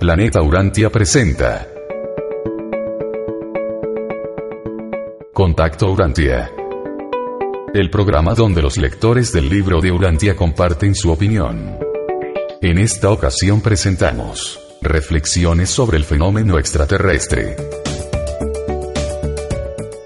Planeta Urantia presenta. Contacto Urantia. El programa donde los lectores del libro de Urantia comparten su opinión. En esta ocasión presentamos reflexiones sobre el fenómeno extraterrestre.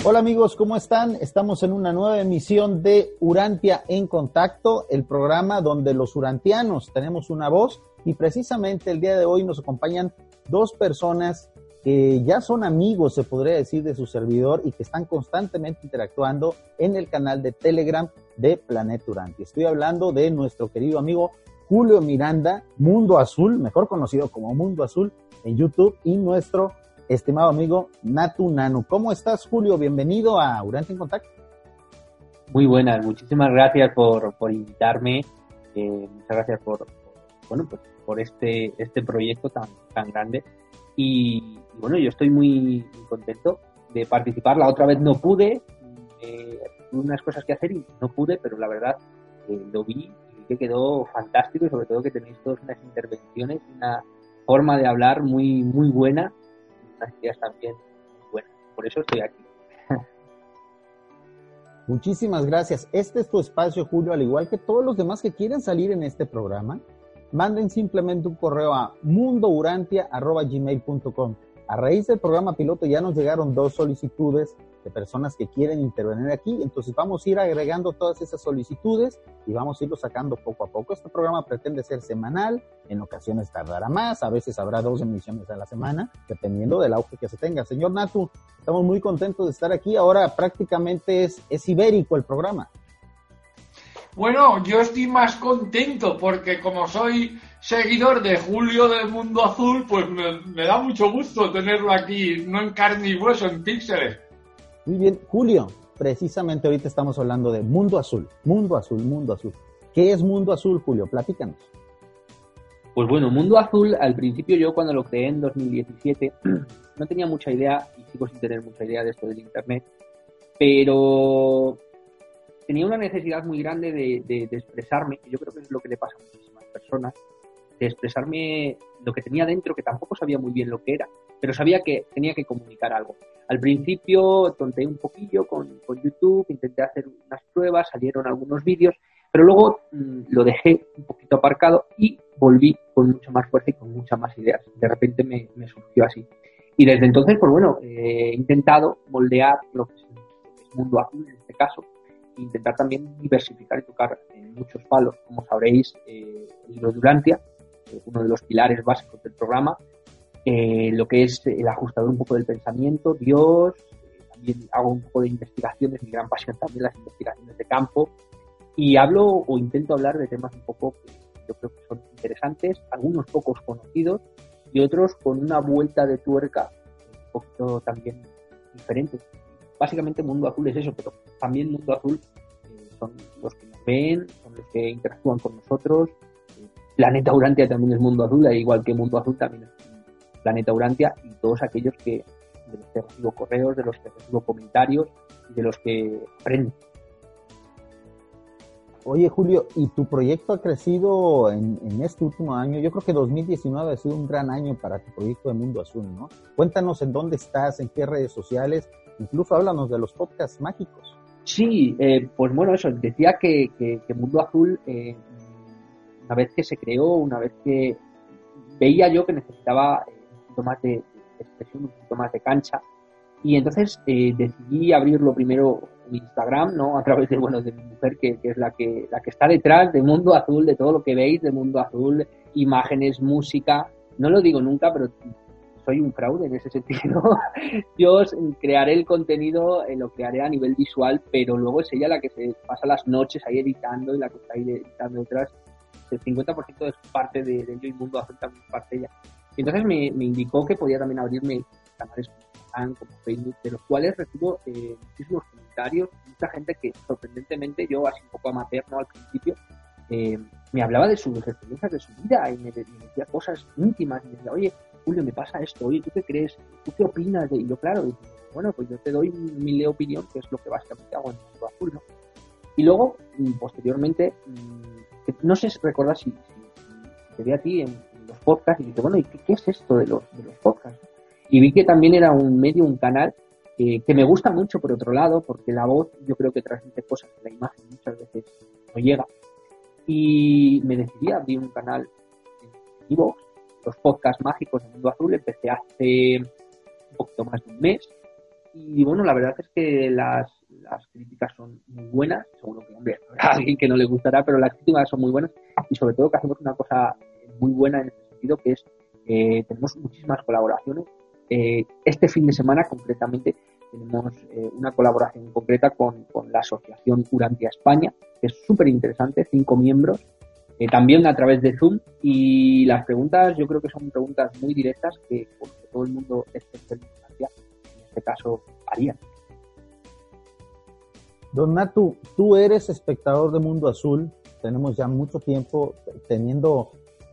Hola amigos, ¿cómo están? Estamos en una nueva emisión de Urantia en Contacto, el programa donde los urantianos tenemos una voz y precisamente el día de hoy nos acompañan dos personas que ya son amigos, se podría decir, de su servidor y que están constantemente interactuando en el canal de Telegram de Planeta Urantia. Estoy hablando de nuestro querido amigo Julio Miranda, Mundo Azul, mejor conocido como Mundo Azul en YouTube, y nuestro estimado amigo Natu Nanu. ¿Cómo estás, Julio? Bienvenido a Urantia en Contacto. Muy buenas, muchísimas gracias por, por invitarme, eh, muchas gracias por, bueno, pues por este, este proyecto tan, tan grande. Y, bueno, yo estoy muy, contento de participar. La otra vez no pude, eh, unas cosas que hacer y no pude, pero la verdad eh, lo vi y que quedó fantástico y sobre todo que tenéis todas unas intervenciones, una forma de hablar muy, muy buena ideas también bueno Por eso estoy aquí. Muchísimas gracias. Este es tu espacio, Julio, al igual que todos los demás que quieren salir en este programa. Manden simplemente un correo a mundourantia.gmail.com. A raíz del programa piloto ya nos llegaron dos solicitudes de personas que quieren intervenir aquí. Entonces vamos a ir agregando todas esas solicitudes y vamos a irlo sacando poco a poco. Este programa pretende ser semanal, en ocasiones tardará más, a veces habrá dos emisiones a la semana, dependiendo del auge que se tenga. Señor Natu, estamos muy contentos de estar aquí. Ahora prácticamente es, es ibérico el programa. Bueno, yo estoy más contento porque como soy seguidor de Julio del Mundo Azul, pues me, me da mucho gusto tenerlo aquí, no en carne y hueso, en píxeles. Muy bien, Julio, precisamente ahorita estamos hablando de Mundo Azul, Mundo Azul, Mundo Azul. ¿Qué es Mundo Azul, Julio? Platícanos. Pues bueno, Mundo Azul, al principio yo cuando lo creé en 2017, no tenía mucha idea, y sigo sin tener mucha idea de esto del Internet, pero tenía una necesidad muy grande de, de, de expresarme, y yo creo que es lo que le pasa a muchísimas personas, de expresarme lo que tenía dentro, que tampoco sabía muy bien lo que era, pero sabía que tenía que comunicar algo. Al principio tonteé un poquillo con, con YouTube, intenté hacer unas pruebas, salieron algunos vídeos, pero luego mmm, lo dejé un poquito aparcado y volví con mucha más fuerza y con muchas más ideas. De repente me, me surgió así. Y desde entonces, pues bueno, eh, he intentado moldear lo que es el mundo azul en este caso, intentar también diversificar y tocar en muchos palos. Como sabréis, eh, Durantia, uno de los pilares básicos del programa, eh, lo que es el ajustador un poco del pensamiento, Dios, eh, también hago un poco de investigaciones, mi gran pasión también las investigaciones de campo, y hablo o intento hablar de temas un poco que yo creo que son interesantes, algunos pocos conocidos y otros con una vuelta de tuerca un poquito también diferente. Básicamente Mundo Azul es eso, pero también Mundo Azul eh, son los que nos ven, son los que interactúan con nosotros, Planeta Urantia también es Mundo Azul, igual que Mundo Azul también es Planeta Urantia y todos aquellos que de los que recibo correos, de los que recibo comentarios y de los que aprendo. Oye Julio, ¿y tu proyecto ha crecido en, en, este último año? Yo creo que 2019 ha sido un gran año para tu proyecto de Mundo Azul, ¿no? Cuéntanos en dónde estás, en qué redes sociales, incluso háblanos de los podcasts mágicos. Sí, eh, pues bueno, eso, decía que, que, que Mundo Azul eh, una vez que se creó, una vez que veía yo que necesitaba un poquito más de, expresión, un poquito más de cancha, y entonces eh, decidí abrirlo primero mi Instagram, ¿no? A través de, bueno, de mi mujer, que, que, es la que, la que está detrás de Mundo Azul, de todo lo que veis de Mundo Azul, imágenes, música. No lo digo nunca, pero soy un fraude en ese sentido. Yo crearé el contenido, eh, lo crearé a nivel visual, pero luego es ella la que se pasa las noches ahí editando y la que está ahí editando detrás el 50% es parte de, de yo y Mundo es parte ella. Y entonces me, me, indicó que podía también abrirme canales como Instagram, como Facebook, de los cuales recibo eh, muchísimos comentarios, mucha gente que sorprendentemente yo, así un poco amateur ¿no? al principio, eh, me hablaba de sus experiencias de su vida y me, me, decía cosas íntimas y me decía, oye, Julio, me pasa esto, oye, ¿tú qué crees? ¿Tú qué opinas? Y yo, claro, bueno, pues yo te doy mi opinión, que es lo que básicamente hago en Mundo Azul, ¿no? Y luego, mm, posteriormente, mmm, no sé recordar si, te vi a ti en, los podcasts y dije, bueno, ¿y qué, es esto de los, de los podcasts? Y vi que también era un medio, un canal que me gusta mucho por otro lado, porque la voz yo creo que transmite cosas que la imagen muchas veces no llega. Y me decidí a abrir un canal en Evox, los podcasts mágicos de Mundo Azul, empecé hace un poquito más de un mes. Y bueno, la verdad es que las, las críticas son muy buenas, seguro que hombre, a alguien que no le gustará, pero las críticas son muy buenas y sobre todo que hacemos una cosa muy buena en este sentido, que es eh, tenemos muchísimas colaboraciones. Eh, este fin de semana concretamente tenemos eh, una colaboración concreta con, con, la Asociación Urantia España, que es súper interesante, cinco miembros, también a través de Zoom. Y las preguntas yo creo que son preguntas muy directas que, todo el mundo especialista en este caso haría. Don Natu, tú eres espectador de Mundo Azul, tenemos ya mucho tiempo teniendo,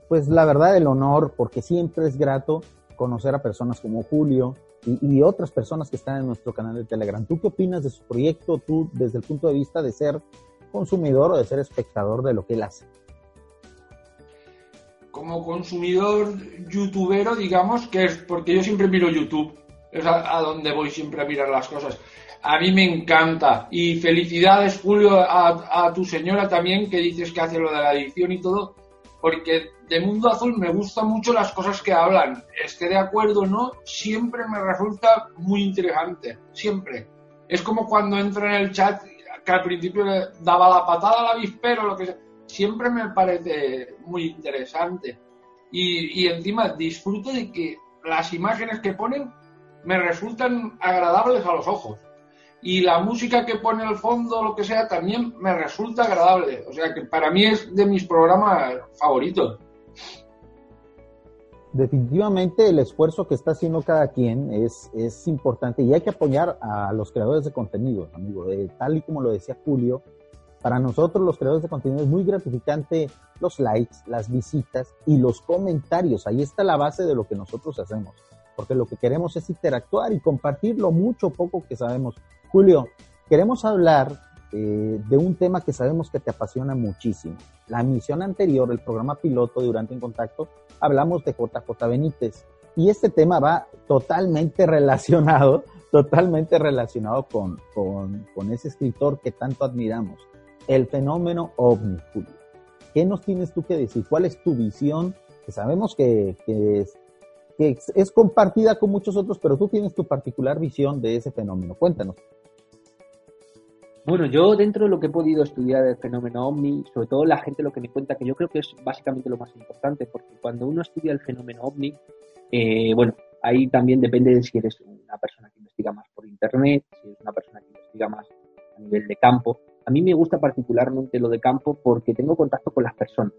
pues la verdad, el honor, porque siempre es grato conocer a personas como Julio y, otras personas que están en nuestro canal de Telegram. ¿Tú qué opinas de su proyecto, tú desde el punto de vista de ser consumidor o de ser espectador de lo que él hace? Como consumidor youtubero, digamos que es porque yo siempre miro YouTube, es a donde voy siempre a mirar las cosas a mí me encanta. Y felicidades, Julio, a, tu señora también, que dices que hace lo de la edición y todo, porque de Mundo Azul me gustan mucho las cosas que hablan. Esté de acuerdo o no, siempre me resulta muy interesante, siempre. Es como cuando entro en el chat, que al principio le daba la patada al avispero, lo que sea. Siempre me parece muy interesante. Y, encima disfruto de que las imágenes que ponen me resultan agradables a los ojos y la música que pone al fondo, lo que sea, también me resulta agradable. O sea que para mí es de mis programas favoritos. Definitivamente el esfuerzo que está haciendo cada quien es, es importante y hay que apoyar a los creadores de contenido, amigo. tal y como lo decía Julio, para nosotros los creadores de contenido es muy gratificante los likes, las visitas y los comentarios. Ahí está la base de lo que nosotros hacemos porque lo que queremos es interactuar y compartir lo mucho poco que sabemos. Julio, queremos hablar eh, de un tema que sabemos que te apasiona muchísimo. La misión anterior, el programa piloto Durante en Contacto, hablamos de JJ Benítez y este tema va totalmente relacionado, totalmente relacionado con, con, ese escritor que tanto admiramos, el fenómeno ovni, Julio. ¿Qué nos tienes tú que decir? ¿Cuál es tu visión? Que sabemos que, que que es compartida con muchos otros, pero tú tienes tu particular visión de ese fenómeno. Cuéntanos. Bueno, yo dentro de lo que he podido estudiar del fenómeno ovni, sobre todo la gente lo que me cuenta, que yo creo que es básicamente lo más importante, porque cuando uno estudia el fenómeno ovni, eh, bueno, ahí también depende de si eres una persona que investiga más por internet, si eres una persona que investiga más a nivel de campo. A mí me gusta particularmente lo de campo porque tengo contacto con las personas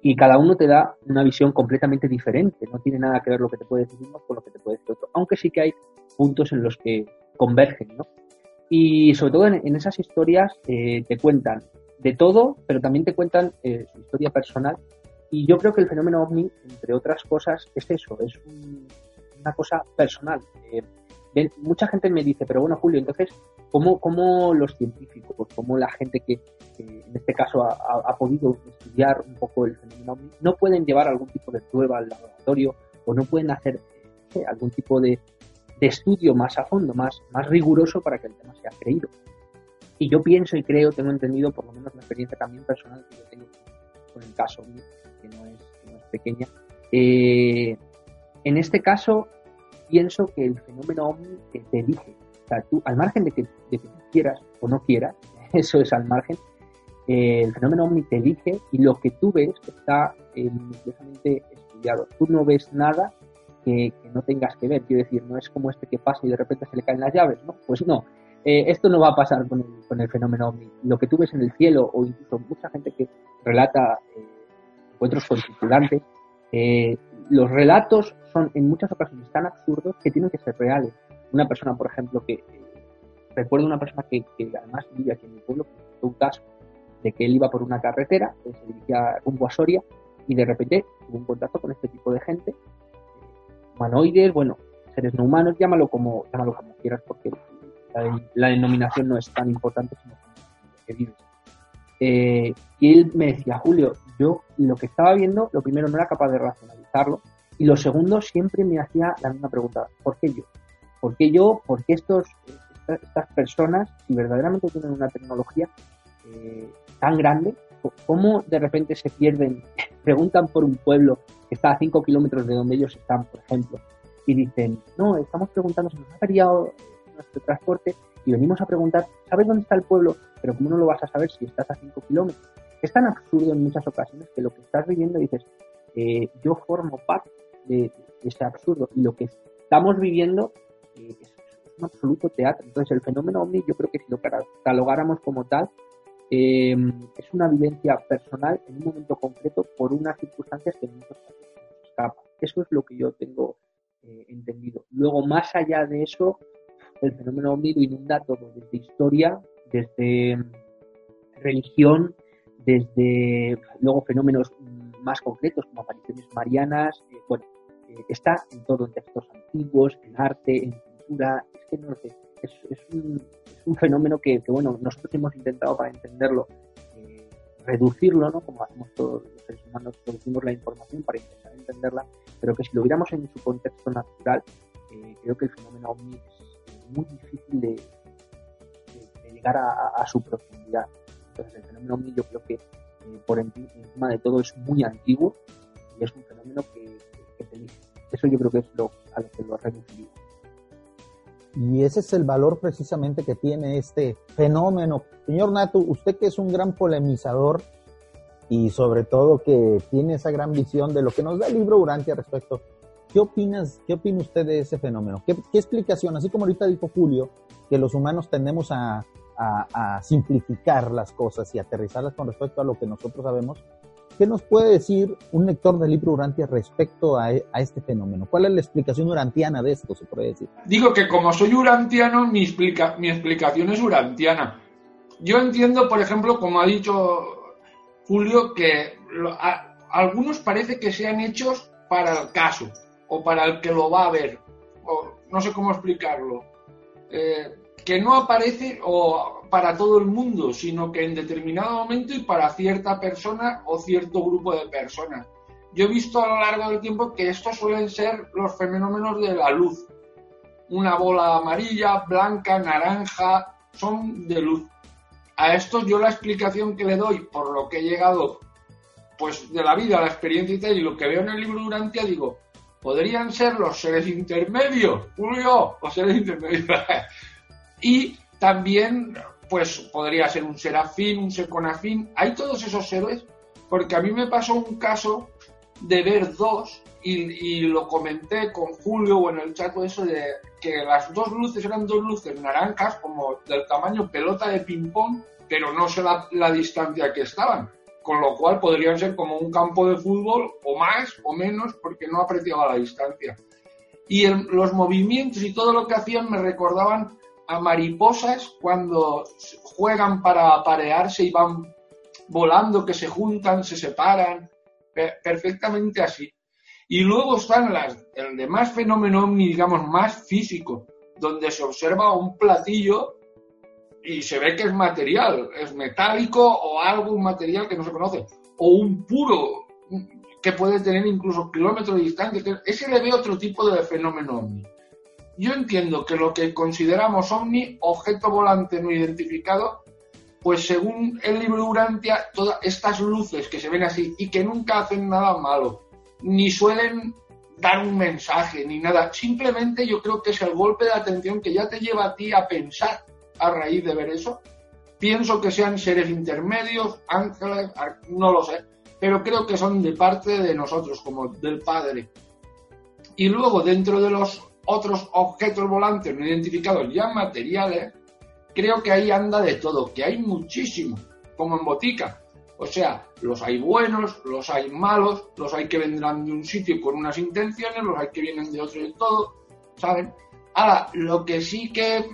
y cada uno te da una visión completamente diferente. No tiene nada que ver lo que te puede decir uno con lo que te puede decir otro, aunque sí que hay puntos en los que convergen, ¿no? Y sobre todo en, esas historias eh, te cuentan de todo, pero también te cuentan eh, su historia personal. Y yo creo que el fenómeno ovni, entre otras cosas, es eso, es una cosa personal. Eh, mucha gente me dice, pero bueno, Julio, entonces, ¿cómo, cómo los científicos, cómo la gente que, en este caso ha, podido estudiar un poco el fenómeno no pueden llevar algún tipo de prueba al laboratorio o no pueden hacer algún tipo de, estudio más a fondo, más, más riguroso para que el tema sea creído? Y yo pienso y creo, tengo entendido, por lo menos la experiencia también personal que yo tengo con el caso es, que no es pequeña, eh, en este caso pienso que el fenómeno ovni te elige. O sea, tú, al margen de que, de que quieras o no quieras, eso es al margen, eh, el fenómeno ovni te elige y lo que tú ves está eh, estudiado. Tú no ves nada que, no tengas que ver. Quiero decir, no es como este que pasa y de repente se le caen las llaves, ¿no? Pues no. Eh, esto no va a pasar con el, con el fenómeno ovni. Lo que tú ves en el cielo o incluso mucha gente que relata eh, encuentros con tripulantes, los relatos son en muchas ocasiones tan absurdos que tienen que ser reales. Una persona, por ejemplo, que recuerdo una persona que, además vive aquí en mi pueblo, que un caso de que él iba por una carretera, que se dirigía rumbo a Soria, y de repente tuvo un contacto con este tipo de gente, eh, humanoides, bueno, seres no humanos, llámalo como, llámalo como quieras, porque la, denominación no es tan importante sino que vives. Eh, y él me decía, Julio, yo lo que estaba viendo, lo primero no era capaz de y lo segundo siempre me hacía la misma pregunta, ¿por qué yo? ¿Por qué yo? ¿Por qué estos, estas personas, si verdaderamente tienen una tecnología eh, tan grande, cómo de repente se pierden, preguntan por un pueblo que está a 5 kilómetros de donde ellos están, por ejemplo, y dicen, no, estamos preguntando si nos ha perdido nuestro transporte y venimos a preguntar, ¿sabes dónde está el pueblo? Pero ¿cómo no lo vas a saber si estás a 5 kilómetros? Es tan absurdo en muchas ocasiones que lo que estás viviendo dices, eh, yo formo parte de, ese absurdo y lo que estamos viviendo eh, es, un absoluto teatro. Entonces el fenómeno ovni yo creo que si lo catalogáramos como tal, eh, es una vivencia personal en un momento concreto por unas circunstancias que nos escapan. Eso es lo que yo tengo entendido. Luego, más allá de eso, el fenómeno ovni lo inunda todo, desde historia, desde religión, desde luego fenómenos más concretos como apariciones marianas, eh, bueno, eh, está en todo, en textos antiguos, en arte, en cultura, es que no sé, es, un, fenómeno que, bueno, nosotros hemos intentado para entenderlo, eh, reducirlo, ¿no? Como hacemos todos los seres humanos, producimos la información para intentar entenderla, pero que si lo viéramos en su contexto natural, creo que el fenómeno ovni muy difícil de, llegar a, su profundidad. Entonces el fenómeno ovni yo creo que eh, por encima de todo es muy antiguo y es un fenómeno que, que, Eso yo creo que es lo, a lo que lo reduciría. Y ese es el valor precisamente que tiene este fenómeno. Señor Nato, usted que es un gran polemizador y sobre todo que tiene esa gran visión de lo que nos da el libro Urantia respecto ¿Qué opinas, qué opina usted de ese fenómeno? ¿Qué, explicación? Así como ahorita dijo Julio, que los humanos tendemos a, simplificar las cosas y aterrizarlas con respecto a lo que nosotros sabemos. ¿Qué nos puede decir un lector del libro Urantia respecto a, este fenómeno? ¿Cuál es la explicación urantiana de esto, se decir? Digo que como soy urantiano, mi, explica, mi explicación es urantiana. Yo entiendo, por ejemplo, como ha dicho Julio, que algunos parece que sean hechos para el caso o para el que lo va a ver, o no sé cómo explicarlo, eh, que no aparece o para todo el mundo, sino que en determinado momento y para cierta persona o cierto grupo de personas. Yo he visto a lo largo del tiempo que estos suelen ser los fenómenos de la luz. Una bola amarilla, blanca, naranja, son de luz. A estos yo la explicación que le doy por lo que he llegado pues de la vida, la experiencia y tal, y lo que veo en el libro Durantia, digo, podrían ser los seres intermedios, Julio, los seres intermedios. y también, pues podría ser un serafín, un seconafín, hay todos esos seres, porque a mí me pasó un caso de ver dos, y, lo comenté con Julio o en el chat, eso de que las dos luces eran dos luces naranjas, como del tamaño pelota de ping-pong, pero no sé la distancia que estaban con lo cual podrían ser como un campo de fútbol o más o menos porque no apreciaba la distancia. Y los movimientos y todo lo que hacían me recordaban a mariposas cuando juegan para aparearse y van volando, que se juntan, se separan, perfectamente así. Y luego están las, el demás fenómeno, digamos, más físico, donde se observa un platillo y se ve que es material, es metálico o algo, un material que no se conoce, o un puro que puede tener incluso kilómetros de distancia. Ese le ve otro tipo de fenómeno ovni. Yo entiendo que lo que consideramos ovni, objeto volante no identificado, pues según el libro Urantia, todas estas luces que se ven así y que nunca hacen nada malo, ni suelen dar un mensaje ni nada, simplemente yo creo que es el golpe de atención que ya te lleva a ti a pensar a raíz de ver eso. Pienso que sean seres intermedios, ángeles, no lo sé, pero creo que son de parte de nosotros, como del Padre. Y luego, dentro de los otros objetos volantes no identificados ya materiales, creo que ahí anda de todo, que hay muchísimo, como en botica. O sea, los hay buenos, los hay malos, los hay que vendrán de un sitio con unas intenciones, los hay que vienen de otro y todo, ¿saben? Ahora, lo que sí que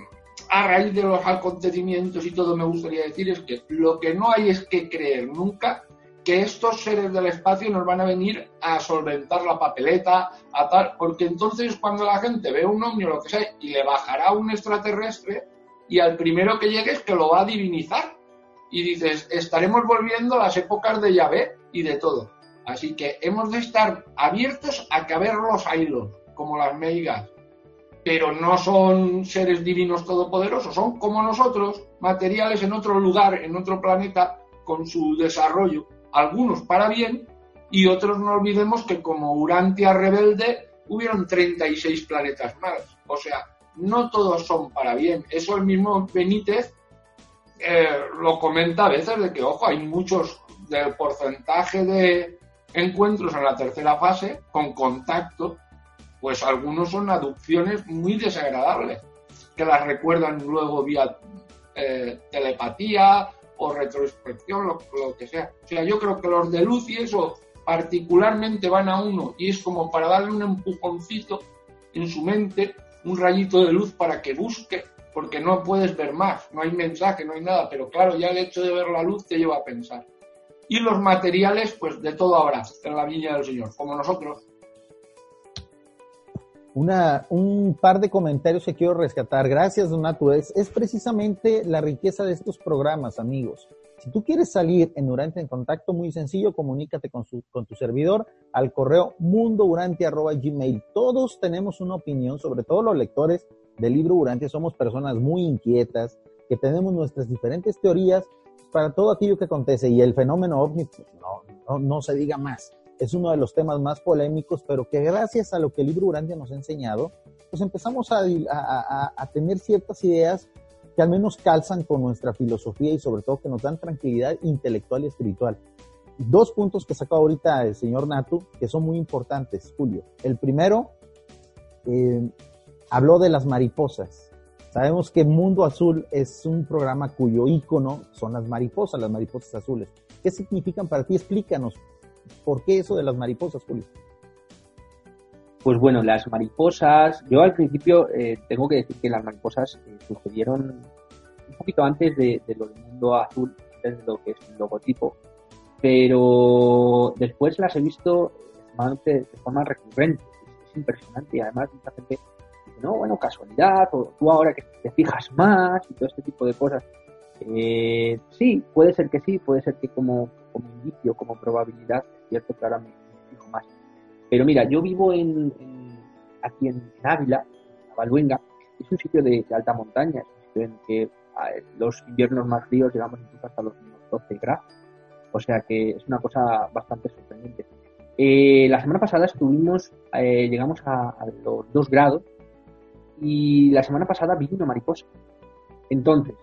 a raíz de los acontecimientos y todo me gustaría decir es que lo que no hay es que creer nunca que estos seres del espacio nos van a venir a solventar la papeleta, a tal, porque entonces cuando la gente ve un ovni o lo que sea y le bajará un extraterrestre y al primero que llegue es que lo va a divinizar y dices, estaremos volviendo a las épocas de Yahvé y de todo. Así que hemos de estar abiertos a caber los hilos, como las meigas. Pero no son seres divinos todopoderosos, son como nosotros, materiales en otro lugar, en otro planeta, con su desarrollo. Algunos para bien y otros no olvidemos que como Urantia rebelde hubieron 36 planetas más. O sea, no todos son para bien. Eso el mismo Benítez eh, lo comenta a veces de que, ojo, hay muchos del porcentaje de encuentros en la tercera fase con contacto, pues algunos son aducciones muy desagradables, que las recuerdan luego vía eh, telepatía o retrospección, lo, lo, que sea. O sea, yo creo que los de luz y eso particularmente van a uno y es como para darle un empujoncito en su mente, un rayito de luz para que busque porque no puedes ver más, no hay mensaje, no hay nada, pero claro, ya el hecho de ver la luz te lleva a pensar. Y los materiales, pues de todo habrá en la viña del Señor, como nosotros. Un par de comentarios que quiero rescatar. Gracias, Donato. Es, es precisamente la riqueza de estos programas, amigos. Si tú quieres salir en Durante en contacto, muy sencillo, comunícate con, tu servidor al correo mundourante.gmail. Todos tenemos una opinión, sobre todo los lectores del libro Urantia somos personas muy inquietas, que tenemos nuestras diferentes teorías para todo aquello que acontece. Y el fenómeno ovni, pues, no, se diga más. Es uno de los temas más polémicos, pero que gracias a lo que el libro Urantia nos ha enseñado, pues empezamos a, a, a tener ciertas ideas que al menos calzan con nuestra filosofía y sobre todo que nos dan tranquilidad intelectual y espiritual. Dos puntos que sacó ahorita el señor Natu, que son muy importantes, Julio. El primero, eh, habló de las mariposas. Sabemos que Mundo Azul es un programa cuyo icono son las mariposas, las mariposas azules. ¿Qué significan para ti? Explícanos. ¿Por qué eso de las mariposas, Julio? Pues bueno, las mariposas, yo al principio eh, tengo que decir que las mariposas eh, sucedieron un poquito antes de, lo del mundo azul, antes de lo que es el logotipo, pero después las he visto de, forma recurrente, es, es impresionante y además mucha gente no, bueno, casualidad, o tú ahora que te fijas más y todo este tipo de cosas. Eh, sí, puede ser que sí, puede ser que como, como indicio, como probabilidad, es cierto que ahora me, fijo más. Pero mira, yo vivo en, aquí en, Ávila, en Baluenga, es un sitio de, alta montaña, es un sitio en que los inviernos más fríos llegamos incluso hasta los 12 grados, o sea que es una cosa bastante sorprendente. Eh, la semana pasada estuvimos, eh, llegamos a, a, los 2 grados y la semana pasada vi una mariposa. Entonces,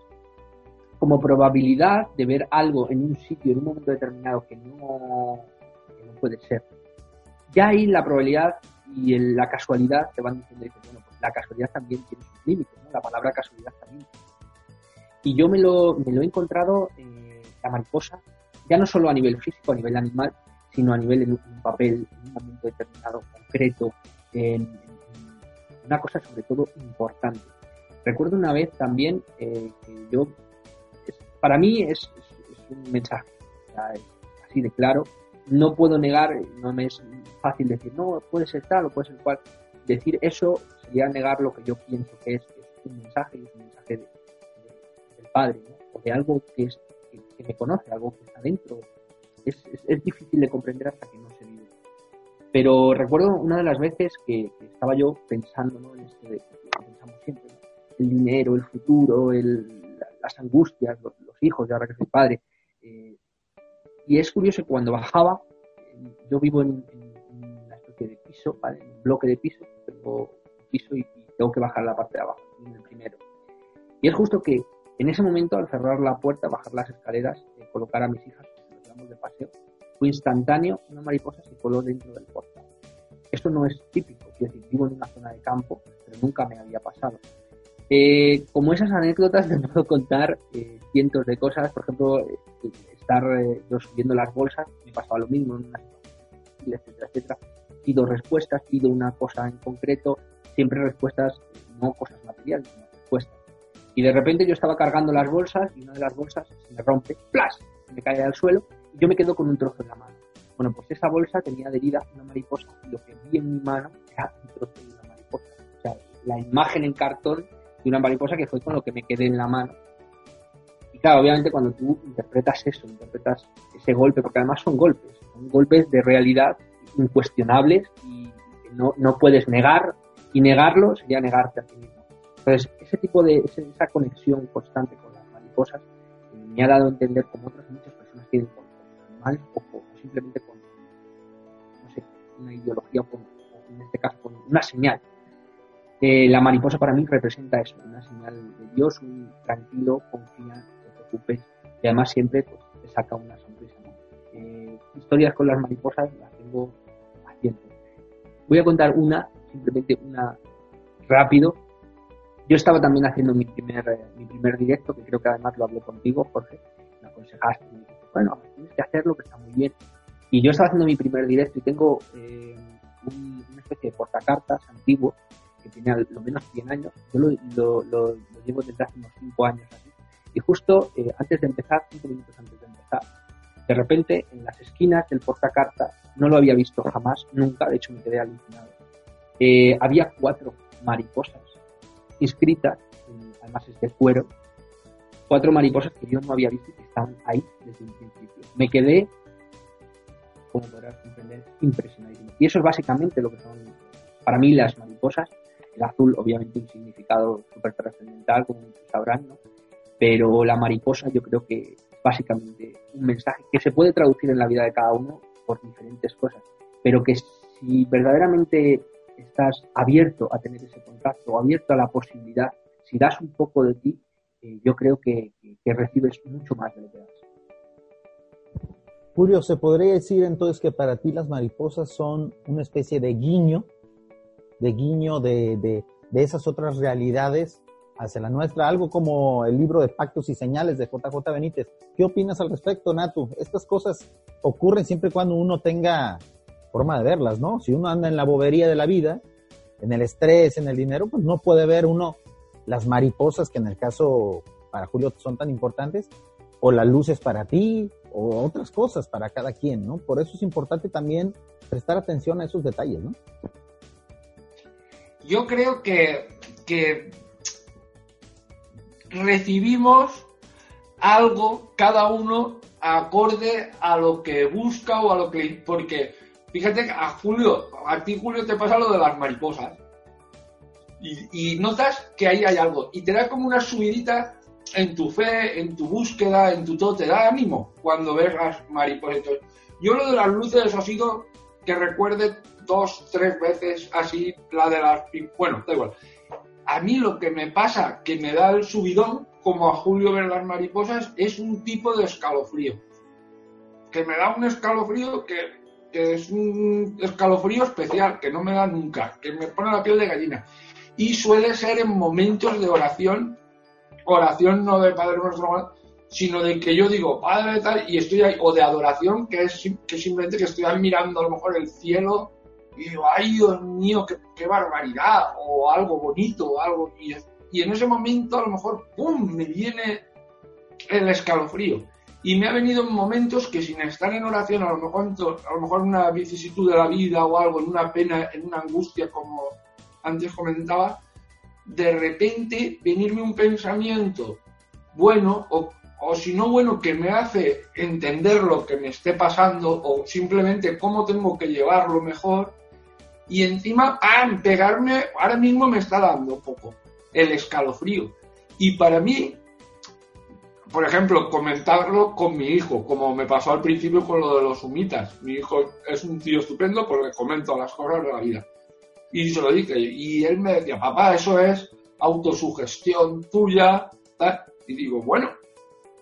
como probabilidad de ver algo en un sitio en un momento determinado que no, puede ser, ya ahí la probabilidad y la casualidad te van diciendo, bueno, pues la casualidad también tiene sus límites, ¿no? la palabra casualidad también. Y yo me lo, me lo he encontrado, eh, la mariposa, ya no solo a nivel físico, a nivel animal, sino a nivel de un papel, en un momento determinado, concreto, en, una cosa sobre todo importante. Recuerdo una vez también eh, que yo, para mí es, un mensaje, así de claro, no puedo negar, no me es fácil decir, no, puede ser tal o puede ser cual. Decir eso sería negar lo que yo pienso que es, un mensaje, es un mensaje del Padre, o de algo que, es, que, me conoce, algo que está dentro. Es, es, difícil de comprender hasta que no se vive. Pero recuerdo una de las veces que, estaba yo pensando ¿no? en esto de pensamos siempre, el dinero, el futuro, el, las angustias, los, hijos, de ahora que soy padre. Eh, y es curioso que cuando bajaba, yo vivo en, una especie de piso, ¿vale? en un bloque de piso, tengo un piso y, tengo que bajar la parte de abajo, en el primero. Y es justo que en ese momento, al cerrar la puerta, bajar las escaleras, eh, colocar a mis hijas, nos llevamos de paseo, fue instantáneo, una mariposa se coló dentro del portal. Esto no es típico, quiero decir, vivo en una zona de campo, pero nunca me había pasado. Eh, como esas anécdotas te puedo contar eh, cientos de cosas, por ejemplo, eh, estar yo subiendo las bolsas, me pasaba lo mismo etcétera, etcétera. Pido respuestas, pido una cosa en concreto, siempre respuestas, no cosas materiales, sino respuestas. Y de repente yo estaba cargando las bolsas y una de las bolsas se me rompe, ¡plas! me cae al suelo yo me quedo con un trozo en la mano. Bueno, pues esa bolsa tenía adherida una mariposa y lo que vi en mi mano era un trozo de una mariposa. O sea, la imagen en cartón de una mariposa que fue con lo que me quedé en la mano. Y claro, obviamente cuando tú interpretas eso, interpretas ese golpe, porque además son golpes, son golpes de realidad incuestionables y no, no puedes negar, y negarlo sería negarte a ti mismo. Entonces, ese tipo de, esa conexión constante con las mariposas eh, me ha dado a entender como otras muchas personas tienen con los animales o, simplemente con, no sé, una ideología o, en este caso con una señal. Eh, la mariposa para mí representa eso, una señal de Dios, un tranquilo, confía, no te preocupes y además siempre pues, te saca una sonrisa. Eh, historias con las mariposas las tengo haciendo. Voy a contar una, simplemente una rápido. Yo estaba también haciendo mi primer, eh, mi primer directo, que creo que además lo hablé contigo, Jorge. Me aconsejaste, me dijiste, bueno, tienes que hacerlo, que está muy bien. Y yo estaba haciendo mi primer directo y tengo eh, una especie de portacartas antiguo que tiene al lo menos 100 años. Yo lo, lo, llevo desde hace unos 5 años así. Y justo eh, antes de empezar, 5 minutos antes de empezar, de repente en las esquinas del portacartas, no lo había visto jamás, nunca, de hecho me quedé alucinado. Eh, había cuatro mariposas inscritas, además es de cuero, cuatro mariposas que yo no había visto y que estaban ahí desde un principio. Me quedé, como podrás comprender, impresionadísimo. Y eso es básicamente lo que son para mí las mariposas. El azul, obviamente, un significado súper trascendental, como sabrán, ¿no? Pero la mariposa yo creo que es básicamente un mensaje que se puede traducir en la vida de cada uno por diferentes cosas, pero que si verdaderamente estás abierto a tener ese contacto, abierto a la posibilidad, si das un poco de ti, eh, yo creo que, recibes mucho más de lo que das. Julio, ¿se podría decir entonces que para ti las mariposas son una especie de guiño, de guiño de, de, de esas otras realidades hacia la nuestra, algo como el libro de pactos y señales de JJ Benítez. ¿Qué opinas al respecto, Natu? Estas cosas ocurren siempre cuando uno tenga forma de verlas, ¿no? Si uno anda en la bobería de la vida, en el estrés, en el dinero, pues no puede ver uno las mariposas que en el caso para Julio son tan importantes, o las luces para ti, o otras cosas para cada quien, ¿no? Por eso es importante también prestar atención a esos detalles, ¿no? Yo creo que, que recibimos algo cada uno acorde a lo que busca o a lo que... Porque fíjate a Julio, a ti Julio te pasa lo de las mariposas. Y, notas que ahí hay algo. Y te da como una subidita en tu fe, en tu búsqueda, en tu todo. Te da ánimo cuando ves las mariposas. Yo lo de las luces ha sido que recuerde dos, tres veces así la de las... Bueno, da igual. A mí lo que me pasa, que me da el subidón, como a Julio ver las mariposas, es un tipo de escalofrío. Que me da un escalofrío que, es un escalofrío especial, que no me da nunca, que me pone la piel de gallina. Y suele ser en momentos de oración, oración no de Padre Nuestro, sino de que yo digo, Padre tal, y estoy ahí, o de adoración, que es que simplemente que estoy ahí mirando a lo mejor el cielo y digo, ay Dios mío, qué, barbaridad, o algo bonito, o algo, y, y en ese momento a lo mejor, ¡pum!, me viene el escalofrío. Y me ha venido en momentos que sin estar en oración, a lo mejor, a lo mejor una vicisitud de la vida o algo, en una pena, en una angustia, como antes comentaba, de repente venirme un pensamiento bueno o, o si no bueno que me hace entender lo que me esté pasando o simplemente cómo tengo que llevarlo mejor y encima, ¡pam!, pegarme, ahora mismo me está dando un poco el escalofrío. Y para mí, por ejemplo, comentarlo con mi hijo, como me pasó al principio con lo de los humitas. Mi hijo es un tío estupendo porque comento las cosas de la vida. Y se lo dije, y él me decía, papá, eso es autosugestión tuya. Y digo, bueno,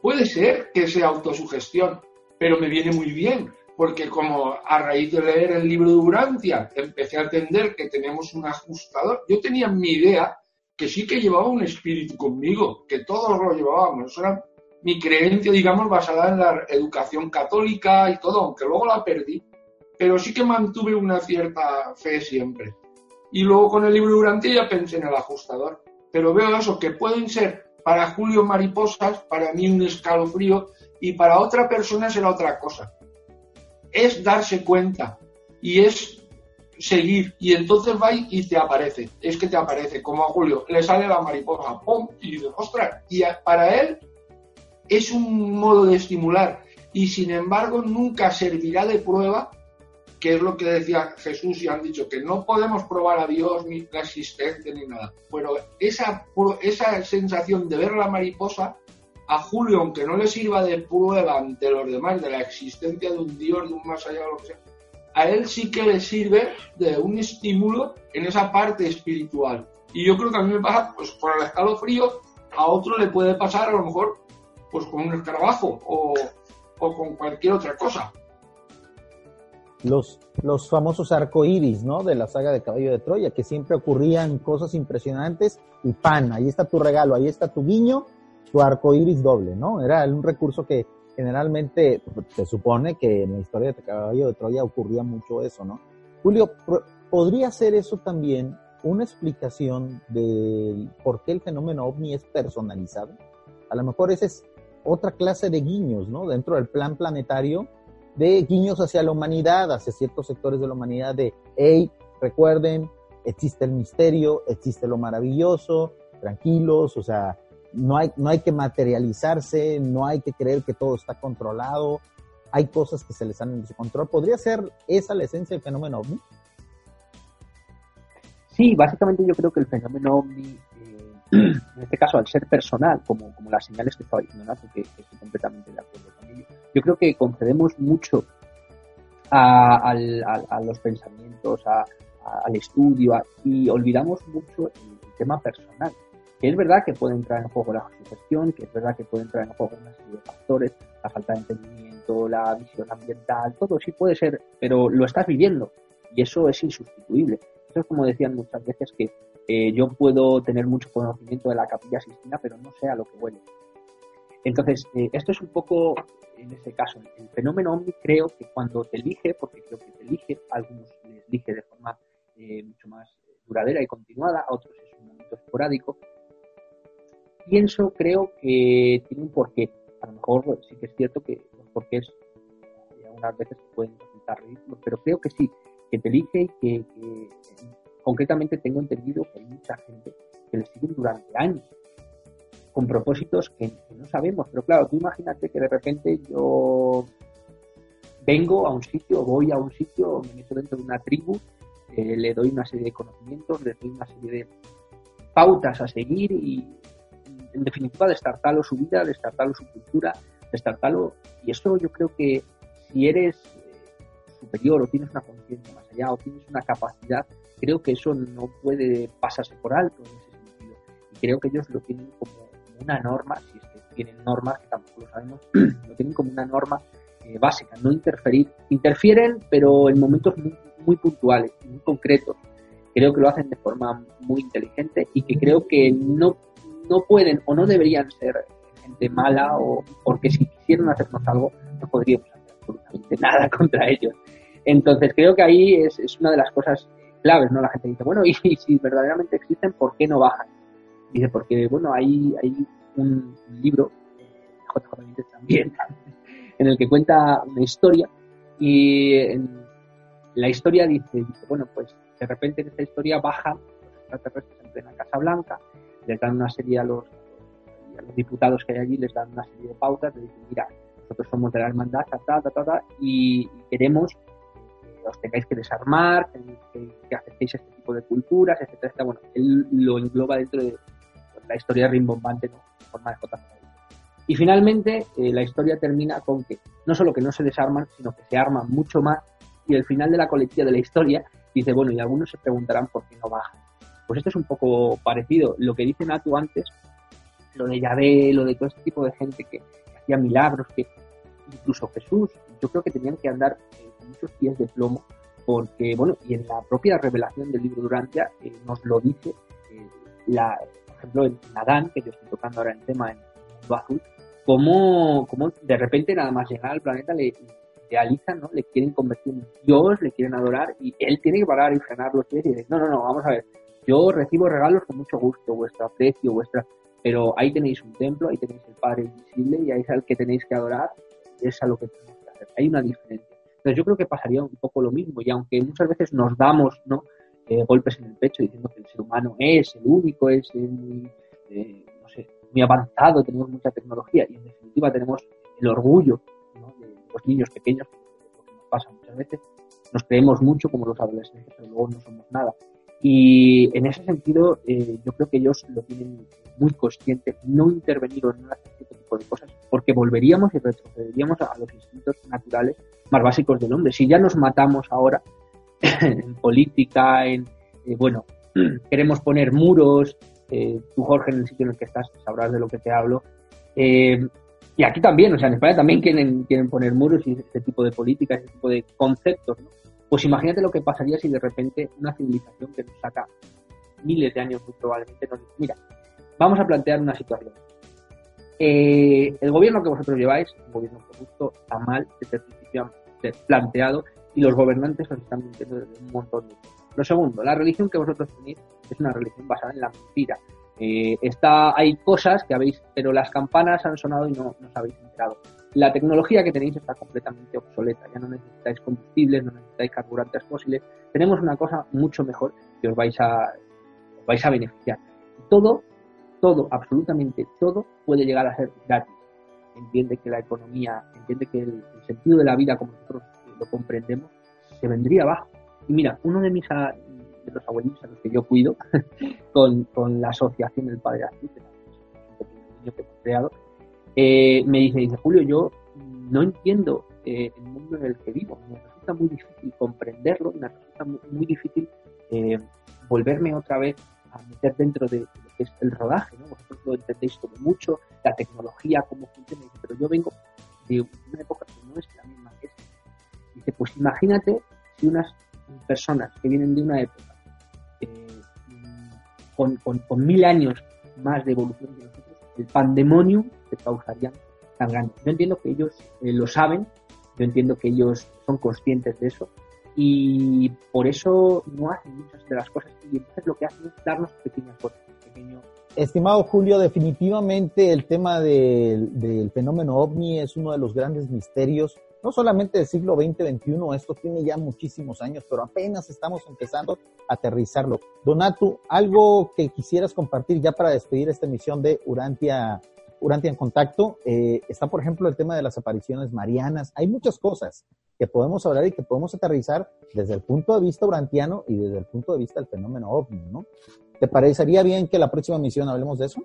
puede ser que sea autosugestión, pero me viene muy bien, porque como a raíz de leer el libro de Urantia empecé a entender que tenemos un ajustador, yo tenía mi idea que sí que llevaba un espíritu conmigo, que todos lo llevábamos, era mi creencia, digamos, basada en la educación católica y todo, aunque luego la perdí, pero sí que mantuve una cierta fe siempre. Y luego con el libro de Urantia ya pensé en el ajustador, pero veo eso, que pueden ser para Julio mariposas, para mí un escalofrío, y para otra persona será otra cosa es darse cuenta y es seguir. Y entonces va y te aparece. Es que te aparece, como a Julio, le sale la mariposa, ¡pum! Y dice, y para él es un modo de estimular y sin embargo nunca servirá de prueba, que es lo que decía Jesús y han dicho, que no podemos probar a Dios ni la existencia ni nada. Pero esa, esa sensación de ver la mariposa, a Julio, aunque no le sirva de prueba ante los demás de la existencia de un Dios, de un más allá, lo que sea, a él sí que le sirve de un estímulo en esa parte espiritual. Y yo creo que a mí me pasa, pues el escalofrío, a otro le puede pasar a lo mejor pues con un escarabajo o, con cualquier otra cosa. Los, los famosos arcoíris, ¿no? De la saga de Caballo de Troya, que siempre ocurrían cosas impresionantes y pan, ahí está tu regalo, ahí está tu guiño, tu arcoíris doble, ¿no? Era un recurso que generalmente se supone que en la historia de Caballo de Troya ocurría mucho eso, ¿no? Julio, ¿podría ser eso también una explicación de por qué el fenómeno ovni es personalizado? A lo mejor esa es otra clase de guiños, ¿no? Dentro del plan planetario, de guiños hacia la humanidad, hacia ciertos sectores de la humanidad, de, hey, recuerden, existe el misterio, existe lo maravilloso, tranquilos, o sea, no hay, no hay que materializarse, no hay que creer que todo está controlado, hay cosas que se les salen de su control. ¿Podría ser esa la esencia del fenómeno ovni? Sí, básicamente yo creo que el fenómeno ovni, eh, en este caso al ser personal, como, como las señales que estaba diciendo Nato, que, estoy completamente de acuerdo con ello, yo creo que concedemos mucho a, los pensamientos, al estudio, y olvidamos mucho el tema personal que es verdad que puede entrar en juego la sugestión, que es verdad que puede entrar en juego una serie de factores, la falta de entendimiento, la visión ambiental, todo sí puede ser, pero lo estás viviendo y eso es insustituible. Eso es como decían muchas veces que eh, yo puedo tener mucho conocimiento de la capilla sistina, pero no sé a lo que huele. Entonces, eh, esto es un poco, en ese caso, el fenómeno OVNI creo que cuando te elige, porque creo que te elige, algunos les elige de forma eh, mucho más duradera y continuada, a otros es un momento esporádico, pienso, creo que tiene un porqué. A lo mejor sí que es cierto que los porqués algunas veces pueden resultar ridículos, pero creo que sí, que te elige y que, concretamente tengo entendido que hay mucha gente que le siguen durante años con propósitos que, no sabemos. Pero claro, tú imagínate que de repente yo vengo a un sitio, voy a un sitio, me meto dentro de una tribu, eh, le doy una serie de conocimientos, le doy una serie de pautas a seguir y en definitiva, destartalo su vida, destartalo su cultura, destartalo. Y eso yo creo que si eres eh, superior o tienes una conciencia más allá o tienes una capacidad, creo que eso no puede pasarse por alto en ese sentido. Y creo que ellos lo tienen como una norma, si es que tienen normas, que tampoco lo sabemos, lo tienen como una norma eh, básica, no interferir. Interfieren, pero en momentos muy, muy puntuales, muy concretos. Creo que lo hacen de forma muy inteligente y que creo que no no pueden o no deberían ser gente mala o porque si quisieran hacernos algo no podríamos hacer absolutamente nada contra ellos. Entonces creo que ahí es, es una de las cosas claves, ¿no? La gente dice, bueno, y, si verdaderamente existen, ¿por qué no bajan? Dice, porque, bueno, hay, hay un libro, JJ también, en el que cuenta una historia y en la historia dice, dice, bueno, pues de repente en esta historia bajan los extraterrestres en plena Casa Blanca les dan una serie a los, diputados que hay allí, les dan una serie de pautas, les dicen, mira, nosotros somos de la hermandad, ta, y, queremos que os tengáis que desarmar, que, aceptéis este tipo de culturas, etcétera, etcétera. Bueno, él lo engloba dentro de la historia rimbombante, ¿no? En forma de J. Y finalmente, eh, la historia termina con que no solo que no se desarman, sino que se arman mucho más. Y el final de la coletilla de la historia dice, bueno, y algunos se preguntarán por qué no bajan. Pues esto es un poco parecido. Lo que dice Natu antes, lo de Yahvé, lo de todo este tipo de gente que, hacía milagros, que incluso Jesús, yo creo que tenían que andar muchos pies de plomo, porque, bueno, y en la propia revelación del libro Durantia eh, nos lo dice, eh, por ejemplo, en Adán, que yo estoy tocando ahora el tema en mundo azul, cómo, cómo de repente nada más llegar al planeta le, idealizan, ¿no? Le quieren convertir en Dios, le quieren adorar y él tiene que parar y frenar los pies y decir, no, no, no, vamos a ver, yo recibo regalos con mucho gusto, vuestro aprecio, vuestra... Pero ahí tenéis un templo, ahí tenéis el Padre Invisible y ahí es al que tenéis que adorar, es a lo que tenemos que hacer. Hay una diferencia. Entonces yo creo que pasaría un poco lo mismo y aunque muchas veces nos damos ¿no? Eh, golpes en el pecho diciendo que el ser humano es el único, es el, eh, muy avanzado, tenemos mucha tecnología y en definitiva tenemos el orgullo de los niños pequeños, que nos pasa muchas veces, nos creemos mucho como los adolescentes, pero luego no somos nada. Y en ese sentido, eh, yo creo que ellos lo tienen muy consciente, no intervenir en no hacer este tipo de cosas, porque volveríamos y retrocederíamos a, los instintos naturales más básicos del hombre. Si ya nos matamos ahora en política, en, eh, bueno, queremos poner muros, eh, tú Jorge en el sitio en el que estás sabrás de lo que te hablo, y aquí también, o sea, en España también quieren, quieren poner muros y ese tipo de políticas, ese tipo de conceptos, ¿no? Pues imagínate lo que pasaría si de repente una civilización que nos saca miles de años muy probablemente nos dice, mira, vamos a plantear una situación. Eh, el gobierno que vosotros lleváis, un gobierno corrupto, está mal desde el principio planteado y los gobernantes os están mintiendo desde un montón de cosas. Lo segundo, la religión que vosotros tenéis es una religión basada en la mentira. Eh, está, hay cosas que habéis, pero las campanas han sonado y no, no os habéis enterado. La tecnología que tenéis está completamente obsoleta, ya no necesitáis combustibles, no necesitáis carburantes fósiles, tenemos una cosa mucho mejor que os vais a, vais a beneficiar. Todo, todo, absolutamente todo puede llegar a ser gratis. Entiende que la economía, entiende que el, sentido de la vida como nosotros lo comprendemos, se vendría abajo. Y mira, uno de mis de los abuelitos a los que yo cuido, con, con la asociación del Padre Azul, que es un niño que hemos creado, eh, me dice, dice, Julio, yo no entiendo eh, el mundo en el que vivo, me resulta muy difícil comprenderlo, me resulta muy, difícil eh, volverme otra vez a meter dentro de, lo que es el rodaje, ¿no? Vosotros lo entendéis todo mucho, la tecnología, cómo funciona, pero yo vengo de una época que no es la misma que esta. Dice, pues imagínate si unas personas que vienen de una época con, con, con mil años más de evolución que nosotros, el pandemonium que causarían tan grande. Yo entiendo que ellos eh, lo saben, yo entiendo que ellos son conscientes de eso y por eso no hacen muchas de las cosas y entonces lo que hacen es darnos pequeñas cosas. Estimado Julio, definitivamente el tema del, del, fenómeno ovni es uno de los grandes misterios, no solamente del siglo XX-XXI, esto tiene ya muchísimos años, pero apenas estamos empezando a aterrizarlo. Donatu, algo que quisieras compartir ya para despedir esta emisión de Urantia Urantia en contacto. Eh, está, por ejemplo, el tema de las apariciones marianas. Hay muchas cosas que podemos hablar y que podemos aterrizar desde el punto de vista urantiano y desde el punto de vista del fenómeno ovni, ¿no? ¿Te parecería bien que la próxima misión hablemos de eso?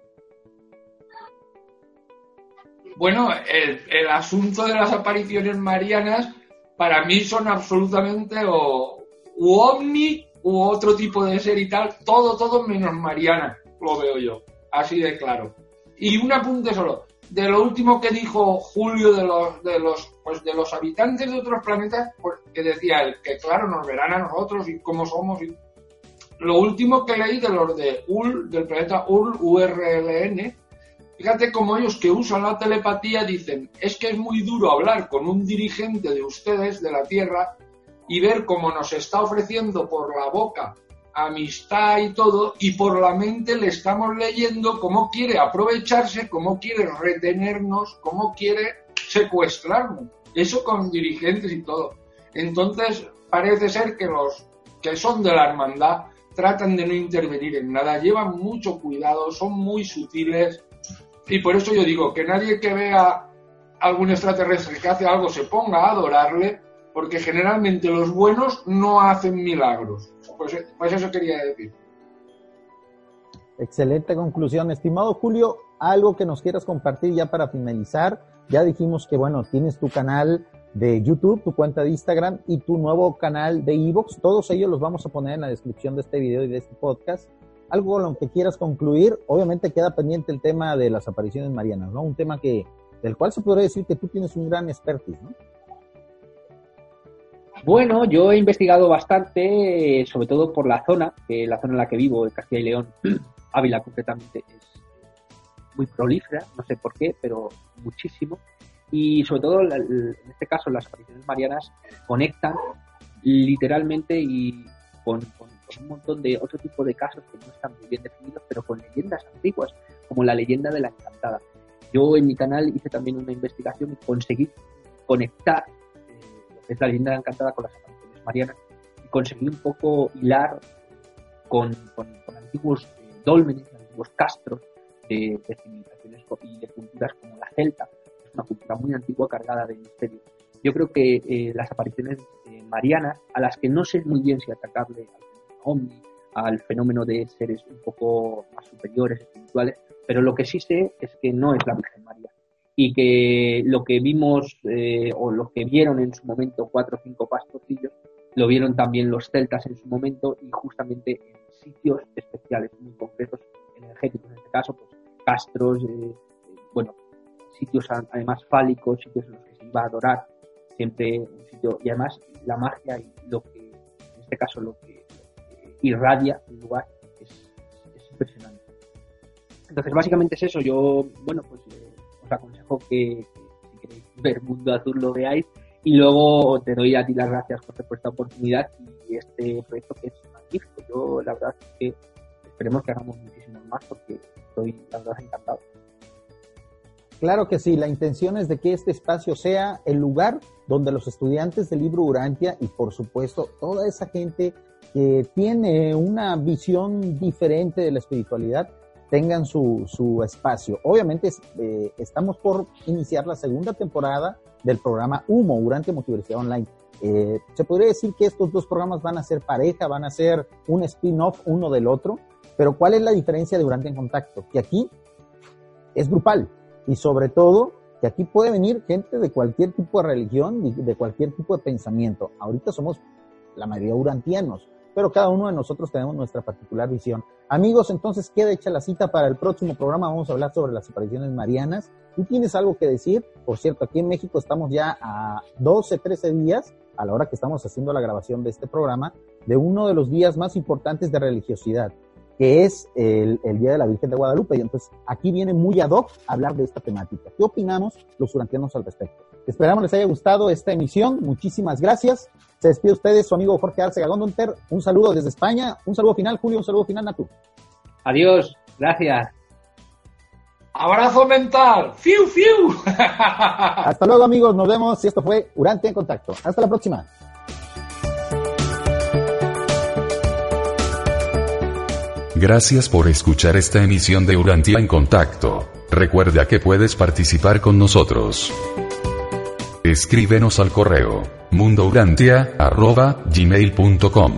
Bueno, el, asunto de las apariciones marianas para mí son absolutamente o u ovni u otro tipo de ser y tal, todo, todo menos mariana, lo veo yo, así de claro. Y un apunte solo. De lo último que dijo Julio de los, de los, pues de los habitantes de otros planetas, pues, que decía él, que claro, nos verán a nosotros y cómo somos. Y... Lo último que leí de los de UL, del planeta UL, URLN, fíjate cómo ellos que usan la telepatía dicen, es que es muy duro hablar con un dirigente de ustedes, de la Tierra, y ver cómo nos está ofreciendo por la boca amistad y todo, y por la mente le estamos leyendo cómo quiere aprovecharse, cómo quiere retenernos, cómo quiere secuestrarnos. Eso con dirigentes y todo. Entonces, parece ser que los que son de la hermandad tratan de no intervenir en nada, llevan mucho cuidado, son muy sutiles, y por eso yo digo que nadie que vea algún extraterrestre que hace algo se ponga a adorarle, porque generalmente los buenos no hacen milagros. Pues, pues, eso quería decir. Excelente conclusión. Estimado Julio, algo que nos quieras compartir ya para finalizar. Ya dijimos que, bueno, tienes tu canal de YouTube, tu cuenta de Instagram y tu nuevo canal de Evox. Todos ellos los vamos a poner en la descripción de este video y de este podcast. Algo con lo que quieras concluir. Obviamente queda pendiente el tema de las apariciones marianas, ¿no? Un tema que, del cual se podría decir que tú tienes un gran expertise, ¿no? Bueno, yo he investigado bastante, sobre todo por la zona, que la zona en la que vivo, en Castilla y León, Ávila concretamente, es muy prolífera, no sé por qué, pero muchísimo. Y sobre todo, en este caso, las apariciones marianas conectan literalmente y con, un montón de otro tipo de casos que no están muy bien definidos, pero con leyendas antiguas, como la leyenda de la encantada. Yo en mi canal hice también una investigación y conseguí conectar es la leyenda encantada con las apariciones marianas, y conseguí un poco hilar con, antiguos eh, dólmenes, antiguos castros de, civilizaciones y de culturas como la celta, es una cultura muy antigua cargada de misterio. Yo creo que eh, las apariciones eh, marianas, a las que no sé muy bien si atacarle al ovni, al fenómeno de seres un poco más superiores, espirituales, pero lo que sí sé es que no es la Virgen María y que lo que vimos eh, o lo que vieron en su momento cuatro o cinco pastorcillos, lo vieron también los celtas en su momento y justamente en sitios especiales, muy concretos, energéticos en este caso, pues castros, eh, bueno, sitios además fálicos, sitios en los que se iba a adorar, siempre un sitio, y además la magia y lo que, en este caso, lo que irradia el lugar, es, impresionante. Entonces, básicamente es eso. Yo, bueno, pues eh, os aconsejo que, si queréis ver Mundo Azul lo veáis y luego te doy a ti las gracias por esta oportunidad y este proyecto que es magnífico. Yo, la verdad es que esperemos que hagamos muchísimos más porque estoy, la verdad, encantado. Claro que sí, la intención es de que este espacio sea el lugar donde los estudiantes del libro Urantia y por supuesto toda esa gente que tiene una visión diferente de la espiritualidad tengan su, su espacio. Obviamente eh, estamos por iniciar la segunda temporada del programa Humo, Urantia Multiversidad Online. Eh, se podría decir que estos dos programas van a ser pareja, van a ser un spin-off uno del otro, pero ¿cuál es la diferencia de Urantia en Contacto? Que aquí es grupal y sobre todo que aquí puede venir gente de cualquier tipo de religión, de cualquier tipo de pensamiento. Ahorita somos la mayoría urantianos, pero cada uno de nosotros tenemos nuestra particular visión. Amigos, entonces queda hecha la cita para el próximo programa. Vamos a hablar sobre las apariciones marianas. ¿Tú tienes algo que decir? Por cierto, aquí en México estamos ya a 12, 13 días, a la hora que estamos haciendo la grabación de este programa, de uno de los días más importantes de religiosidad, que es el, Día de la Virgen de Guadalupe. Y entonces aquí viene muy ad hoc hablar de esta temática. ¿Qué opinamos los urantianos al respecto? Esperamos les haya gustado esta emisión. Muchísimas gracias. Se despide ustedes su amigo Jorge Arce Gagondonter. Un saludo desde España. Un saludo final, Julio. Un saludo final, Natu. Adiós. Gracias. Abrazo mental. ¡Fiu, fiu! Hasta luego, amigos. Nos vemos. Y esto fue Urante en Contacto. Hasta la próxima. Gracias por escuchar esta emisión de Urantia en Contacto. Recuerda que puedes participar con nosotros. Escríbenos al correo mundourantia.gmail.com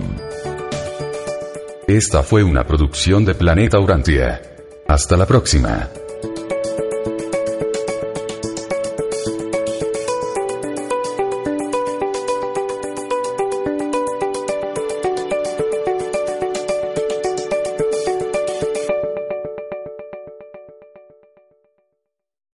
Esta fue una producción de Planeta Urantia. Hasta la próxima.